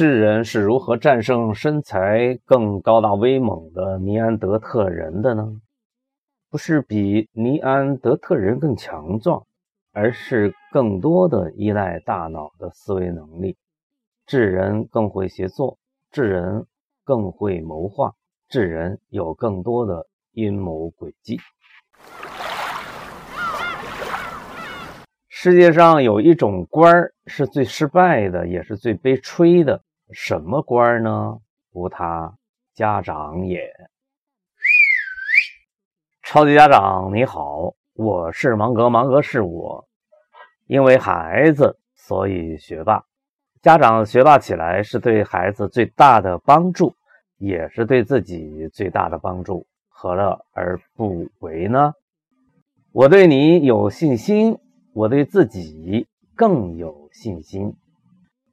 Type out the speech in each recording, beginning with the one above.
智人是如何战胜身材更高大威猛的尼安德特人的呢？不是比尼安德特人更强壮，而是更多的依赖大脑的思维能力。智人更会协作，智人更会谋划，智人有更多的阴谋诡计。世界上有一种官儿是最失败的，也是最悲催的。什么官儿呢？无他，家长也。超级家长你好，我是芒格，芒格是我。因为孩子，所以学霸。家长学霸起来是对孩子最大的帮助，也是对自己最大的帮助。何乐而不为呢？我对你有信心。我对自己更有信心。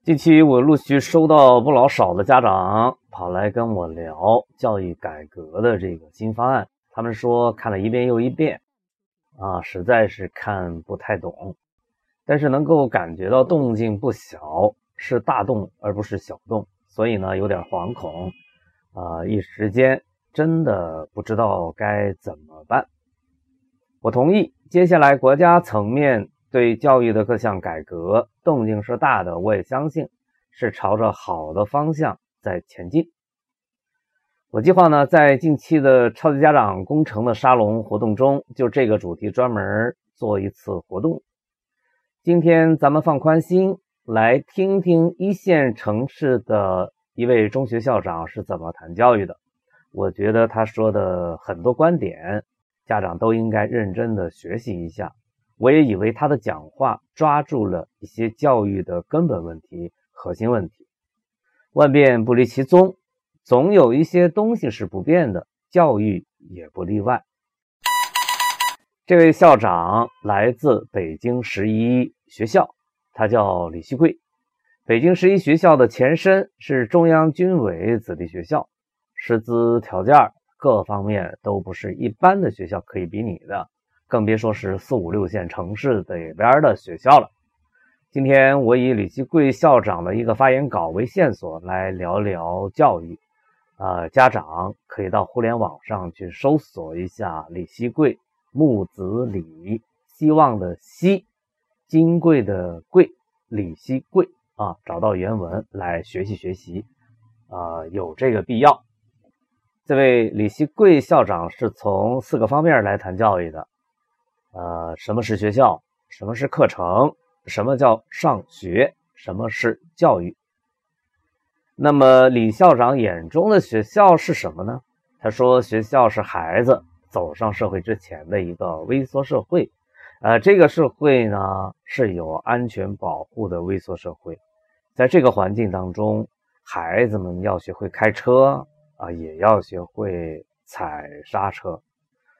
近期我陆续收到不老少的家长跑来跟我聊教育改革的这个新方案，他们说看了一遍又一遍，啊，实在是看不太懂，但是能够感觉到动静不小，是大动而不是小动，所以呢有点惶恐，啊，一时间真的不知道该怎么办。我同意，接下来国家层面对教育的各项改革动静是大的，我也相信是朝着好的方向在前进。我计划呢，在近期的超级家长工程的沙龙活动中，就这个主题专门做一次活动。今天咱们放宽心，来听听一线城市的一位中学校长是怎么谈教育的。我觉得他说的很多观点。家长都应该认真的学习一下。我也以为他的讲话抓住了一些教育的根本问题、核心问题。万变不离其宗，总有一些东西是不变的，教育也不例外。这位校长来自北京十一学校，他叫李希贵。北京十一学校的前身是中央军委子弟学校，师资条件。各方面都不是一般的学校可以比拟的，更别说是四五六线城市里边的学校了。今天我以李希贵校长的一个发言稿为线索来聊聊教育。呃，家长可以到互联网上去搜索一下李希贵，木子李，希望的希，金贵的贵，李希贵啊，找到原文来学习学习，啊，有这个必要。这位李希贵校长是从四个方面来谈教育的，呃，什么是学校？什么是课程？什么叫上学？什么是教育？那么李校长眼中的学校是什么呢？他说，学校是孩子走上社会之前的一个微缩社会，呃，这个社会呢是有安全保护的微缩社会，在这个环境当中，孩子们要学会开车。啊，也要学会踩刹车，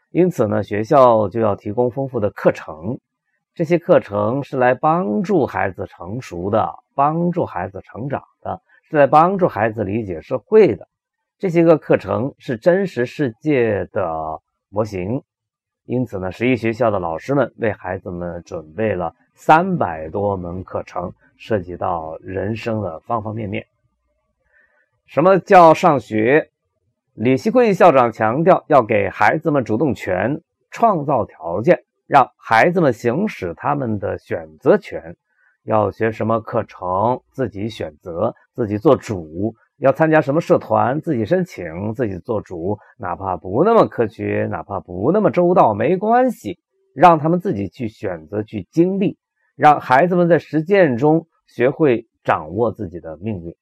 因此呢，学校就要提供丰富的课程。这些课程是来帮助孩子成熟的，帮助孩子成长的，是来帮助孩子理解社会的。这些个课程是真实世界的模型。因此呢，十一学校的老师们为孩子们准备了三百多门课程，涉及到人生的方方面面。什么叫上学？李希贵校长强调，要给孩子们主动权，创造条件，让孩子们行使他们的选择权。要学什么课程，自己选择，自己做主；要参加什么社团，自己申请，自己做主。哪怕不那么科学，哪怕不那么周到，没关系，让他们自己去选择，去经历，让孩子们在实践中学会掌握自己的命运。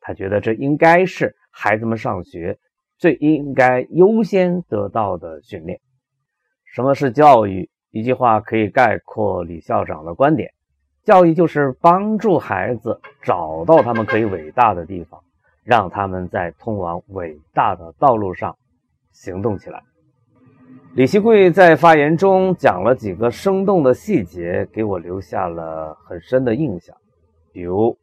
他觉得这应该是孩子们上学最应该优先得到的训练。什么是教育？一句话可以概括李校长的观点：教育就是帮助孩子找到他们可以伟大的地方，让他们在通往伟大的道路上行动起来。李希贵在发言中讲了几个生动的细节，给我留下了很深的印象，比如。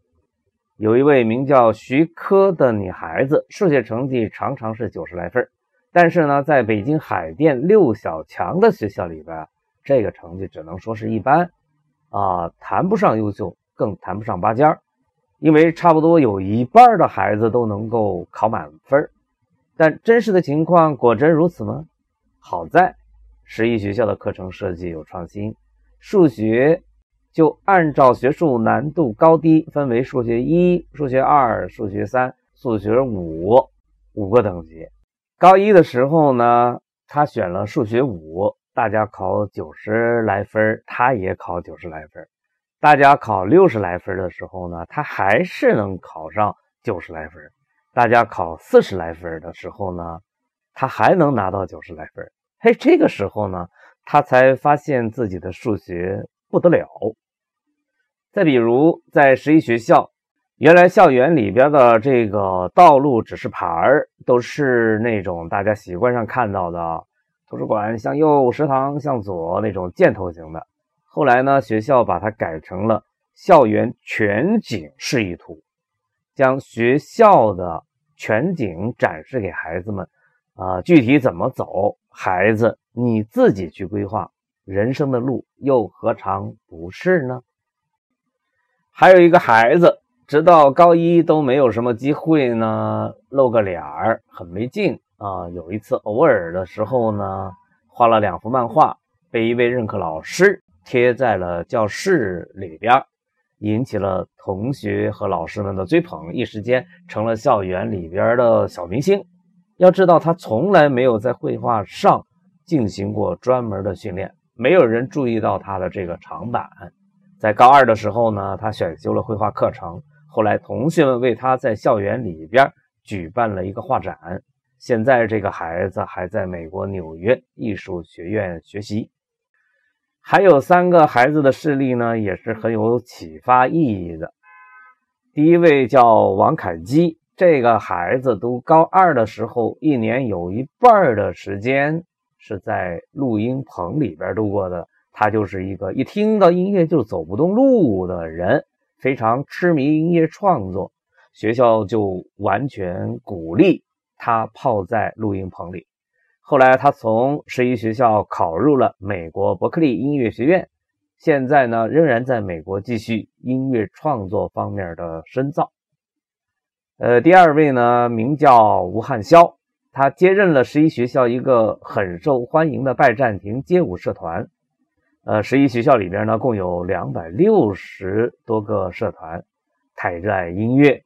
有一位名叫徐科的女孩子，数学成绩常常是九十来分但是呢，在北京海淀六小强的学校里边，这个成绩只能说是一般，啊，谈不上优秀，更谈不上拔尖儿。因为差不多有一半的孩子都能够考满分。但真实的情况果真如此吗？好在十一学校的课程设计有创新，数学就按照学术难度高低分为数学一、数学二、数学三、数学五五个等级。高一的时候呢，他选了数学五，大家考九十来分，他也考九十来分。大家考六十来分的时候呢，他还是能考上九十来分。大家考四十来分的时候呢，他还能拿到九十来分。嘿，这个时候呢，他才发现自己的数学不得了。再比如，在十一学校，原来校园里边的这个道路指示牌儿都是那种大家习惯上看到的，图书馆向右，食堂向左那种箭头型的。后来呢，学校把它改成了校园全景示意图，将学校的。全景展示给孩子们，啊，具体怎么走，孩子你自己去规划。人生的路又何尝不是呢？还有一个孩子，直到高一都没有什么机会呢，露个脸儿很没劲啊。有一次偶尔的时候呢，画了两幅漫画，被一位任课老师贴在了教室里边。引起了同学和老师们的追捧，一时间成了校园里边的小明星。要知道，他从来没有在绘画上进行过专门的训练，没有人注意到他的这个长板。在高二的时候呢，他选修了绘画课程。后来，同学们为他在校园里边举办了一个画展。现在，这个孩子还在美国纽约艺术学院学习。还有三个孩子的事例呢，也是很有启发意义的。第一位叫王凯基，这个孩子读高二的时候，一年有一半的时间是在录音棚里边度过的。他就是一个一听到音乐就走不动路的人，非常痴迷音乐创作。学校就完全鼓励他泡在录音棚里。后来，他从十一学校考入了美国伯克利音乐学院，现在呢，仍然在美国继续音乐创作方面的深造。呃，第二位呢，名叫吴汉霄，他接任了十一学校一个很受欢迎的拜占庭街舞社团。呃，十一学校里边呢，共有两百六十多个社团，太热爱音乐。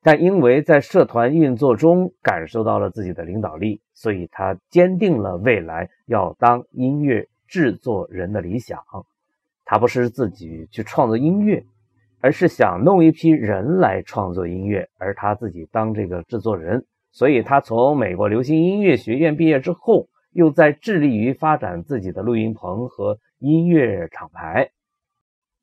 但因为在社团运作中感受到了自己的领导力，所以他坚定了未来要当音乐制作人的理想。他不是自己去创作音乐，而是想弄一批人来创作音乐，而他自己当这个制作人。所以，他从美国流行音乐学院毕业之后，又在致力于发展自己的录音棚和音乐厂牌。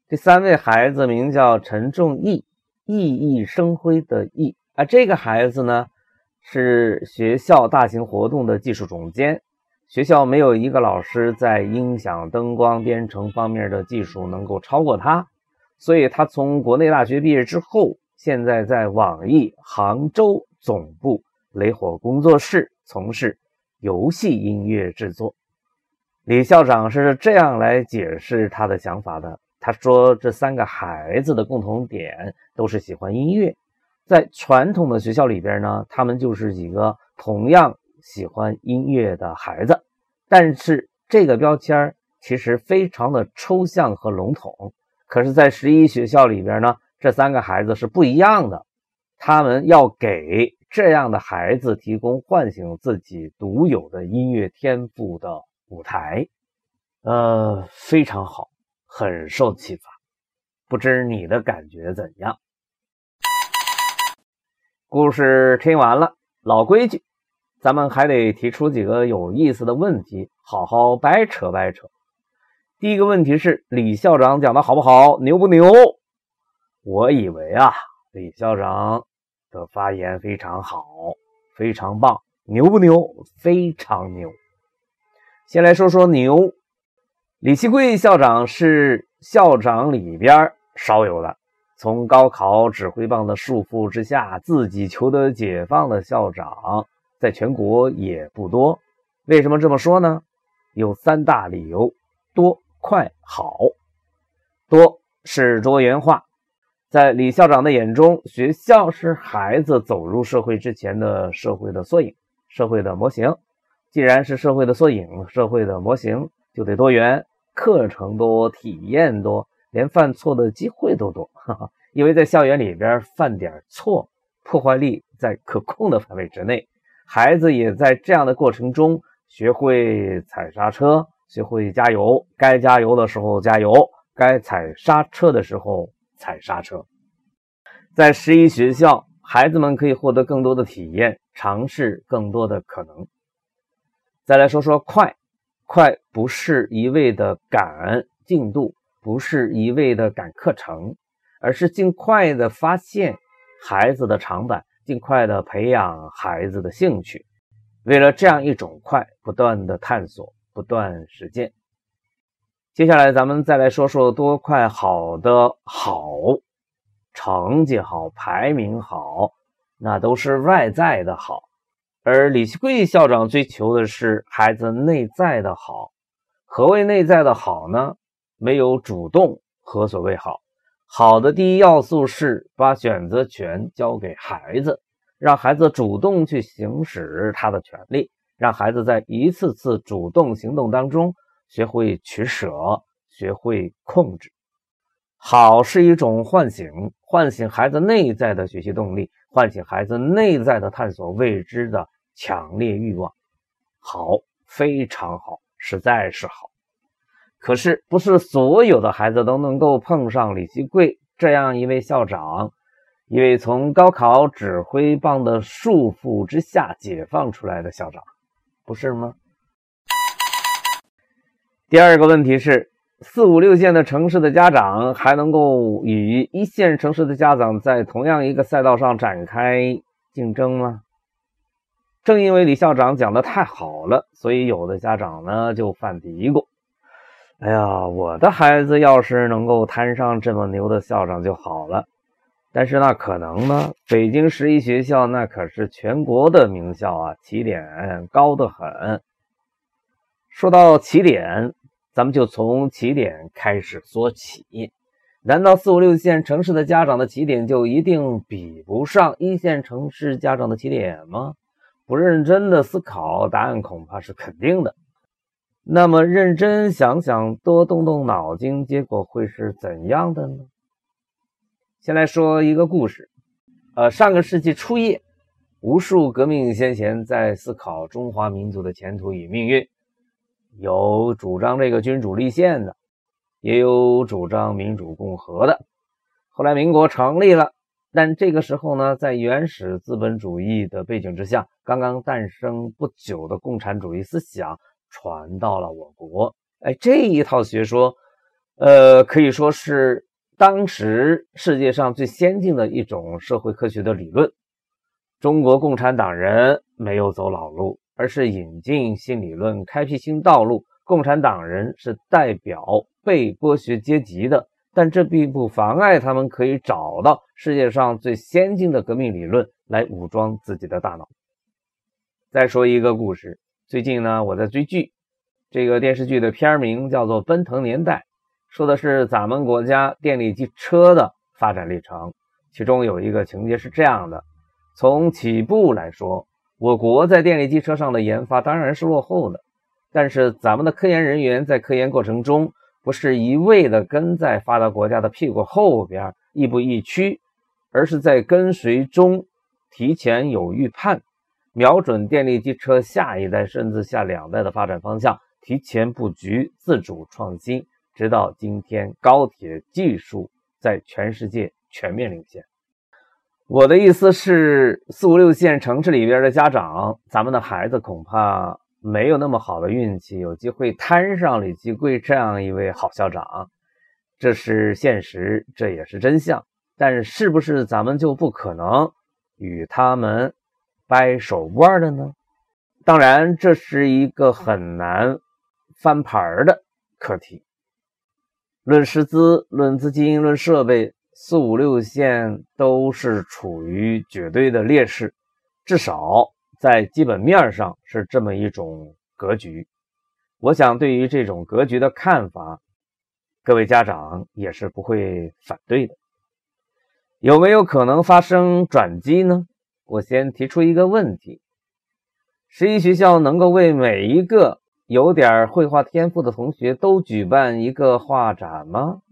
第三位孩子名叫陈仲义。熠熠生辉的熠啊，这个孩子呢是学校大型活动的技术总监。学校没有一个老师在音响、灯光、编程方面的技术能够超过他，所以他从国内大学毕业之后，现在在网易杭州总部雷火工作室从事游戏音乐制作。李校长是这样来解释他的想法的。他说：“这三个孩子的共同点都是喜欢音乐，在传统的学校里边呢，他们就是几个同样喜欢音乐的孩子。但是这个标签其实非常的抽象和笼统。可是，在十一学校里边呢，这三个孩子是不一样的。他们要给这样的孩子提供唤醒自己独有的音乐天赋的舞台。呃，非常好。”很受启发，不知你的感觉怎样？故事听完了，老规矩，咱们还得提出几个有意思的问题，好好掰扯掰扯。第一个问题是：李校长讲的好不好？牛不牛？我以为啊，李校长的发言非常好，非常棒。牛不牛？非常牛。先来说说牛。李希贵校长是校长里边少有的，从高考指挥棒的束缚之下自己求得解放的校长，在全国也不多。为什么这么说呢？有三大理由：多、快、好。多是多元化，在李校长的眼中，学校是孩子走入社会之前的社会的缩影、社会的模型。既然是社会的缩影、社会的模型，就得多元，课程多，体验多，连犯错的机会都多。哈哈，因为在校园里边犯点错，破坏力在可控的范围之内，孩子也在这样的过程中学会踩刹车，学会加油，该加油的时候加油，该踩刹车的时候。踩刹车，在十一学校，孩子们可以获得更多的体验，尝试更多的可能。再来说说快，快不是一味的赶进度，不是一味的赶课程，而是尽快的发现孩子的长板，尽快的培养孩子的兴趣。为了这样一种快，不断的探索，不断实践。接下来，咱们再来说说多快好的好，成绩好，排名好，那都是外在的好。而李希贵校长追求的是孩子内在的好。何谓内在的好呢？没有主动，何所谓好？好的第一要素是把选择权交给孩子，让孩子主动去行使他的权利，让孩子在一次次主动行动当中。学会取舍，学会控制，好是一种唤醒，唤醒孩子内在的学习动力，唤醒孩子内在的探索未知的强烈欲望。好，非常好，实在是好。可是，不是所有的孩子都能够碰上李希贵这样一位校长，一位从高考指挥棒的束缚之下解放出来的校长，不是吗？第二个问题是，四五六线的城市的家长还能够与一线城市的家长在同样一个赛道上展开竞争吗？正因为李校长讲的太好了，所以有的家长呢就犯嘀咕：“哎呀，我的孩子要是能够摊上这么牛的校长就好了。”但是那可能吗？北京十一学校那可是全国的名校啊，起点高得很。说到起点。咱们就从起点开始说起。难道四五六线城市的家长的起点就一定比不上一线城市家长的起点吗？不认真的思考，答案恐怕是肯定的。那么认真想想，多动动脑筋，结果会是怎样的呢？先来说一个故事。呃，上个世纪初叶，无数革命先贤在思考中华民族的前途与命运。有主张这个君主立宪的，也有主张民主共和的。后来民国成立了，但这个时候呢，在原始资本主义的背景之下，刚刚诞生不久的共产主义思想传到了我国。哎，这一套学说，呃，可以说是当时世界上最先进的一种社会科学的理论。中国共产党人没有走老路。而是引进新理论，开辟新道路。共产党人是代表被剥削阶级的，但这并不妨碍他们可以找到世界上最先进的革命理论来武装自己的大脑。再说一个故事，最近呢，我在追剧，这个电视剧的片名叫做《奔腾年代》，说的是咱们国家电力机车的发展历程。其中有一个情节是这样的：从起步来说。我国在电力机车上的研发当然是落后的，但是咱们的科研人员在科研过程中不是一味的跟在发达国家的屁股后边亦步亦趋，而是在跟随中提前有预判，瞄准电力机车下一代甚至下两代的发展方向，提前布局，自主创新，直到今天高铁技术在全世界全面领先。我的意思是，四五六线城市里边的家长，咱们的孩子恐怕没有那么好的运气，有机会摊上李继贵这样一位好校长，这是现实，这也是真相。但是不是咱们就不可能与他们掰手腕的呢？当然，这是一个很难翻盘的课题。论师资、论资金、论设备。四五六线都是处于绝对的劣势，至少在基本面上是这么一种格局。我想，对于这种格局的看法，各位家长也是不会反对的。有没有可能发生转机呢？我先提出一个问题：十一学校能够为每一个有点绘画天赋的同学都举办一个画展吗？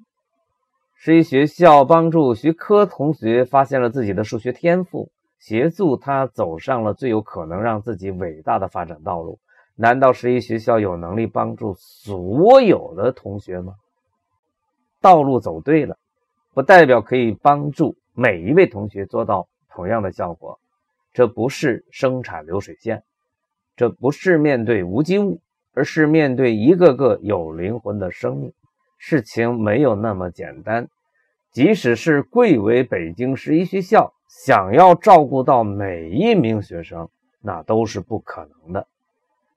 十一学校帮助徐科同学发现了自己的数学天赋，协助他走上了最有可能让自己伟大的发展道路。难道十一学校有能力帮助所有的同学吗？道路走对了，不代表可以帮助每一位同学做到同样的效果。这不是生产流水线，这不是面对无机物，而是面对一个个有灵魂的生命。事情没有那么简单。即使是贵为北京十一学校，想要照顾到每一名学生，那都是不可能的。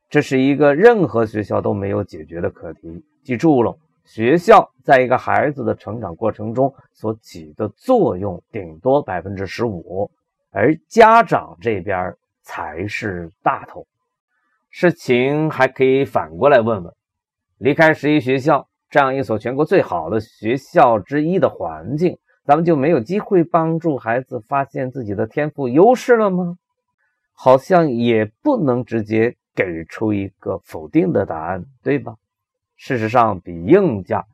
这是一个任何学校都没有解决的课题。记住了，学校在一个孩子的成长过程中所起的作用顶多百分之十五，而家长这边才是大头。事情还可以反过来问问：离开十一学校这样一所全国最好的学校之一的环境，咱们就没有机会帮助孩子发现自己的天赋优势了吗？好像也不能直接。给出一个否定的答案，对吧？事实上，比硬价，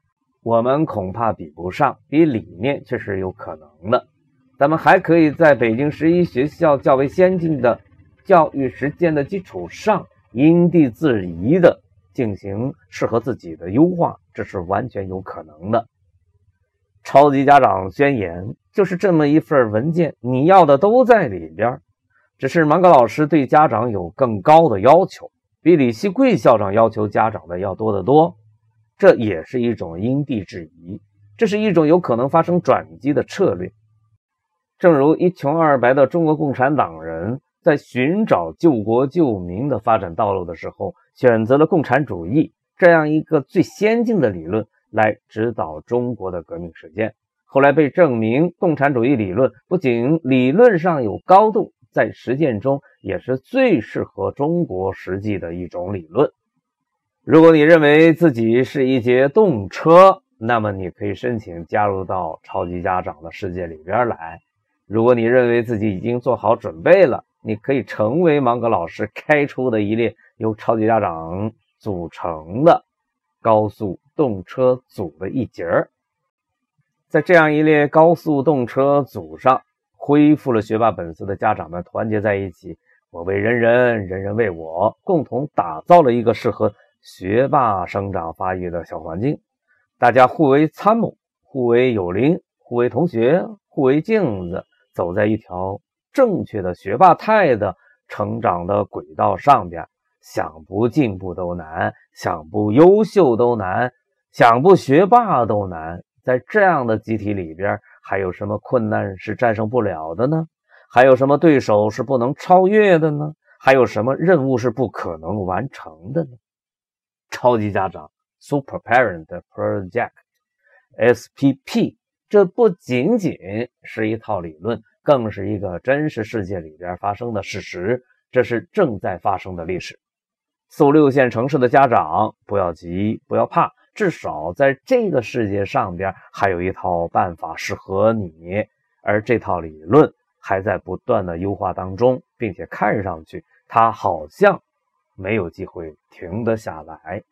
我们恐怕比不上；比理念却是有可能的。咱们还可以在北京十一学校较为先进的教育实践的基础上，因地制宜的进行适合自己的优化，这是完全有可能的。超级家长宣言就是这么一份文件，你要的都在里边。只是芒格老师对家长有更高的要求，比李希贵校长要求家长的要多得多。这也是一种因地制宜，这是一种有可能发生转机的策略。正如一穷二白的中国共产党人在寻找救国救民的发展道路的时候，选择了共产主义这样一个最先进的理论来指导中国的革命实践。后来被证明，共产主义理论不仅理论上有高度。在实践中也是最适合中国实际的一种理论。如果你认为自己是一节动车，那么你可以申请加入到超级家长的世界里边来。如果你认为自己已经做好准备了，你可以成为芒格老师开出的一列由超级家长组成的高速动车组的一节儿。在这样一列高速动车组上。恢复了学霸本色的家长们团结在一起，我为人人，人人为我，共同打造了一个适合学霸生长发育的小环境。大家互为参谋，互为友邻，互为同学，互为镜子，走在一条正确的学霸态的成长的轨道上边。想不进步都难，想不优秀都难，想不学霸都难。在这样的集体里边。还有什么困难是战胜不了的呢？还有什么对手是不能超越的呢？还有什么任务是不可能完成的呢？超级家长 （Super Parent Project，SPP） 这不仅仅是一套理论，更是一个真实世界里边发生的事实。这是正在发生的历史。四五六线城市的家长不要急，不要怕。至少在这个世界上边，还有一套办法适合你，而这套理论还在不断的优化当中，并且看上去它好像没有机会停得下来。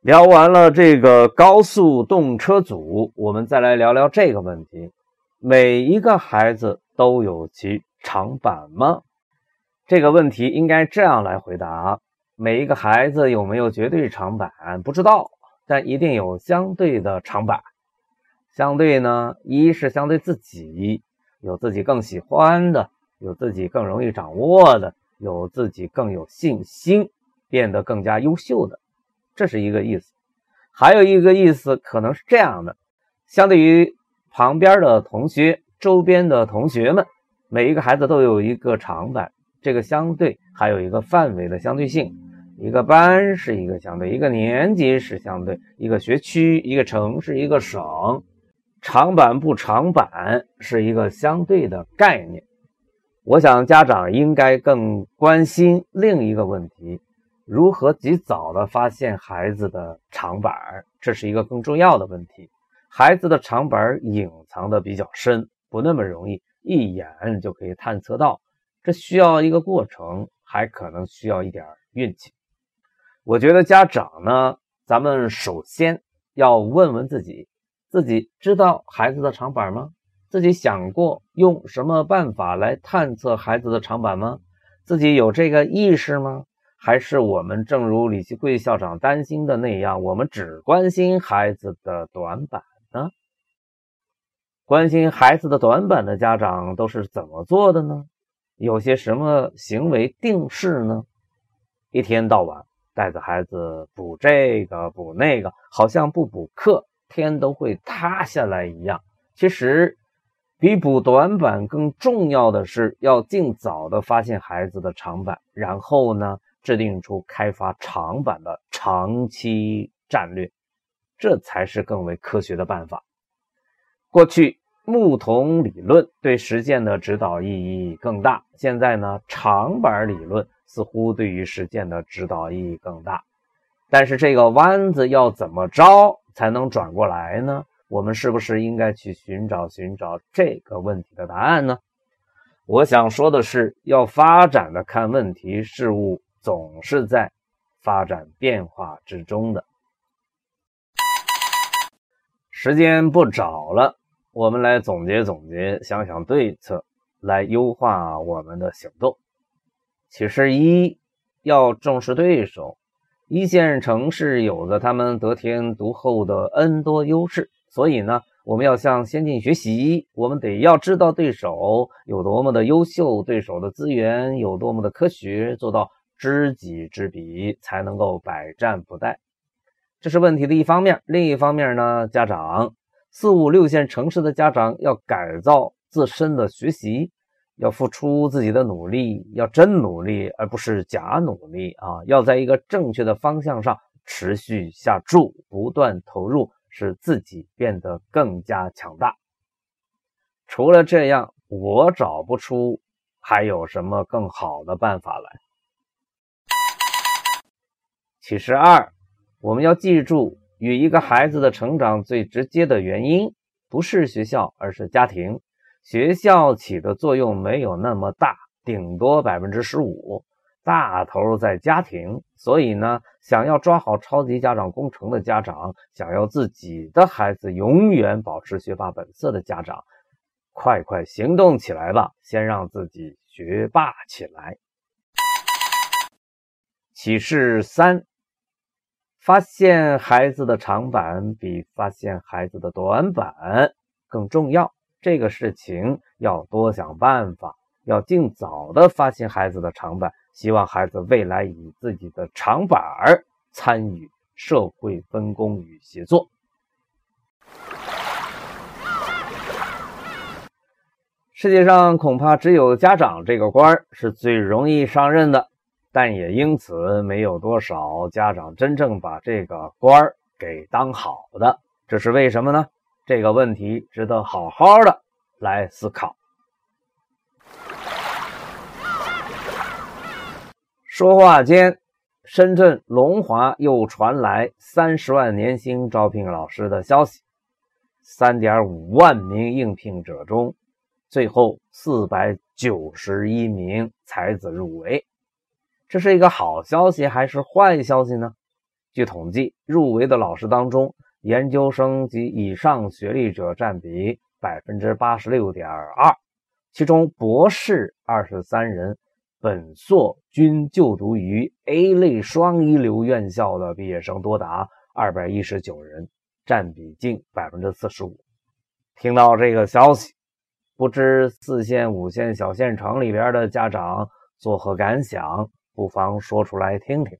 聊完了这个高速动车组，我们再来聊聊这个问题：每一个孩子都有其长板吗？这个问题应该这样来回答。每一个孩子有没有绝对长板不知道，但一定有相对的长板。相对呢，一是相对自己，有自己更喜欢的，有自己更容易掌握的，有自己更有信心，变得更加优秀的，这是一个意思。还有一个意思可能是这样的：相对于旁边的同学、周边的同学们，每一个孩子都有一个长板。这个相对还有一个范围的相对性。一个班是一个相对，一个年级是相对，一个学区、一个城市、一个省，长板不长板是一个相对的概念。我想家长应该更关心另一个问题：如何及早的发现孩子的长板，这是一个更重要的问题。孩子的长板隐藏的比较深，不那么容易一眼就可以探测到，这需要一个过程，还可能需要一点运气。我觉得家长呢，咱们首先要问问自己：自己知道孩子的长板吗？自己想过用什么办法来探测孩子的长板吗？自己有这个意识吗？还是我们正如李希贵校长担心的那样，我们只关心孩子的短板呢？关心孩子的短板的家长都是怎么做的呢？有些什么行为定式呢？一天到晚带着孩子补这个补那个，好像不补课天都会塌下来一样。其实，比补短板更重要的是要尽早的发现孩子的长板，然后呢？制定出开发长板的长期战略，这才是更为科学的办法。过去木桶理论对实践的指导意义更大，现在呢，长板理论似乎对于实践的指导意义更大。但是这个弯子要怎么着才能转过来呢？我们是不是应该去寻找寻找这个问题的答案呢？我想说的是，要发展的看问题事物。总是在发展变化之中的。时间不早了，我们来总结总结，想想对策，来优化我们的行动。其实，一要重视对手。一线城市有着他们得天独厚的 N 多优势，所以呢，我们要向先进学习。我们得要知道对手有多么的优秀，对手的资源有多么的科学，做到。知己知彼，才能够百战不殆，这是问题的一方面。另一方面呢，家长四五六线城市的家长要改造自身的学习，要付出自己的努力，要真努力，而不是假努力啊！要在一个正确的方向上持续下注，不断投入，使自己变得更加强大。除了这样，我找不出还有什么更好的办法来。其实二，我们要记住，与一个孩子的成长最直接的原因不是学校，而是家庭。学校起的作用没有那么大，顶多百分之十五，大头在家庭。所以呢，想要抓好超级家长工程的家长，想要自己的孩子永远保持学霸本色的家长，快快行动起来吧！先让自己学霸起来。启示三。发现孩子的长板比发现孩子的短板更重要。这个事情要多想办法，要尽早的发现孩子的长板。希望孩子未来以自己的长板儿参与社会分工与协作。世界上恐怕只有家长这个官是最容易上任的。但也因此没有多少家长真正把这个官儿给当好的，这是为什么呢？这个问题值得好好的来思考。说话间，深圳龙华又传来三十万年薪招聘老师的消息，三点五万名应聘者中，最后四百九十一名才子入围。这是一个好消息还是坏消息呢？据统计，入围的老师当中，研究生及以上学历者占比百分之八十六点二，其中博士二十三人，本硕均就读于 A 类双一流院校的毕业生多达二百一十九人，占比近百分之四十五。听到这个消息，不知四线、五线小县城里边的家长作何感想？不妨说出来听听。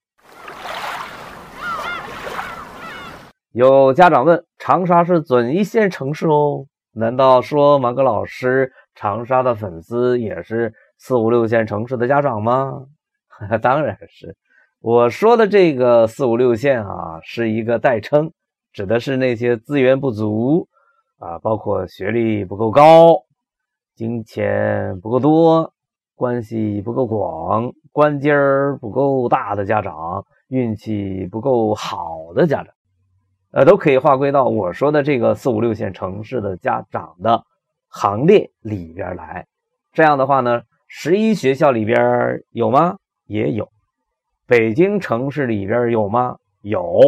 有家长问：长沙是准一线城市哦？难道说芒格老师长沙的粉丝也是四五六线城市的家长吗？当然是。我说的这个四五六线啊，是一个代称，指的是那些资源不足啊，包括学历不够高、金钱不够多、关系不够广。关节儿不够大的家长，运气不够好的家长，呃，都可以划归到我说的这个四五六线城市的家长的行列里边来。这样的话呢，十一学校里边有吗？也有。北京城市里边有吗？有。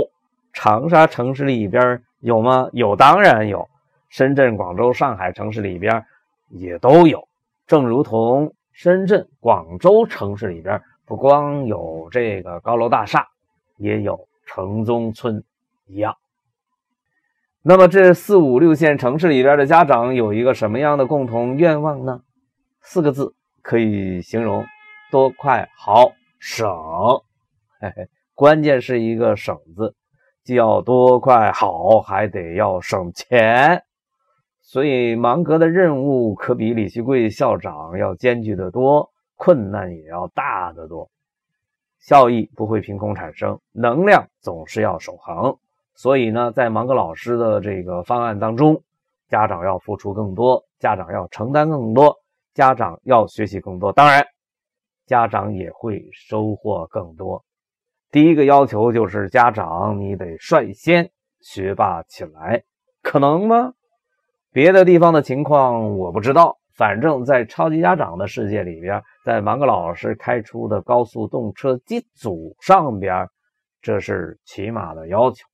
长沙城市里边有吗？有，当然有。深圳、广州、上海城市里边也都有。正如同深圳、广州城市里边不光有这个高楼大厦，也有城中村一样。那么这四五六线城市里边的家长有一个什么样的共同愿望呢？四个字可以形容：多、快、好、省。嘿嘿，关键是一个“省”字，既要多、快、好，还得要省钱。所以芒格的任务可比李希贵校长要艰巨得多，困难也要大得多。效益不会凭空产生，能量总是要守恒。所以呢，在芒格老师的这个方案当中，家长要付出更多，家长要承担更多，家长要学习更多。当然，家长也会收获更多。第一个要求就是家长你得率先学霸起来，可能吗？别的地方的情况我不知道，反正在超级家长的世界里边，在芒格老师开出的高速动车机组上边，这是起码的要求。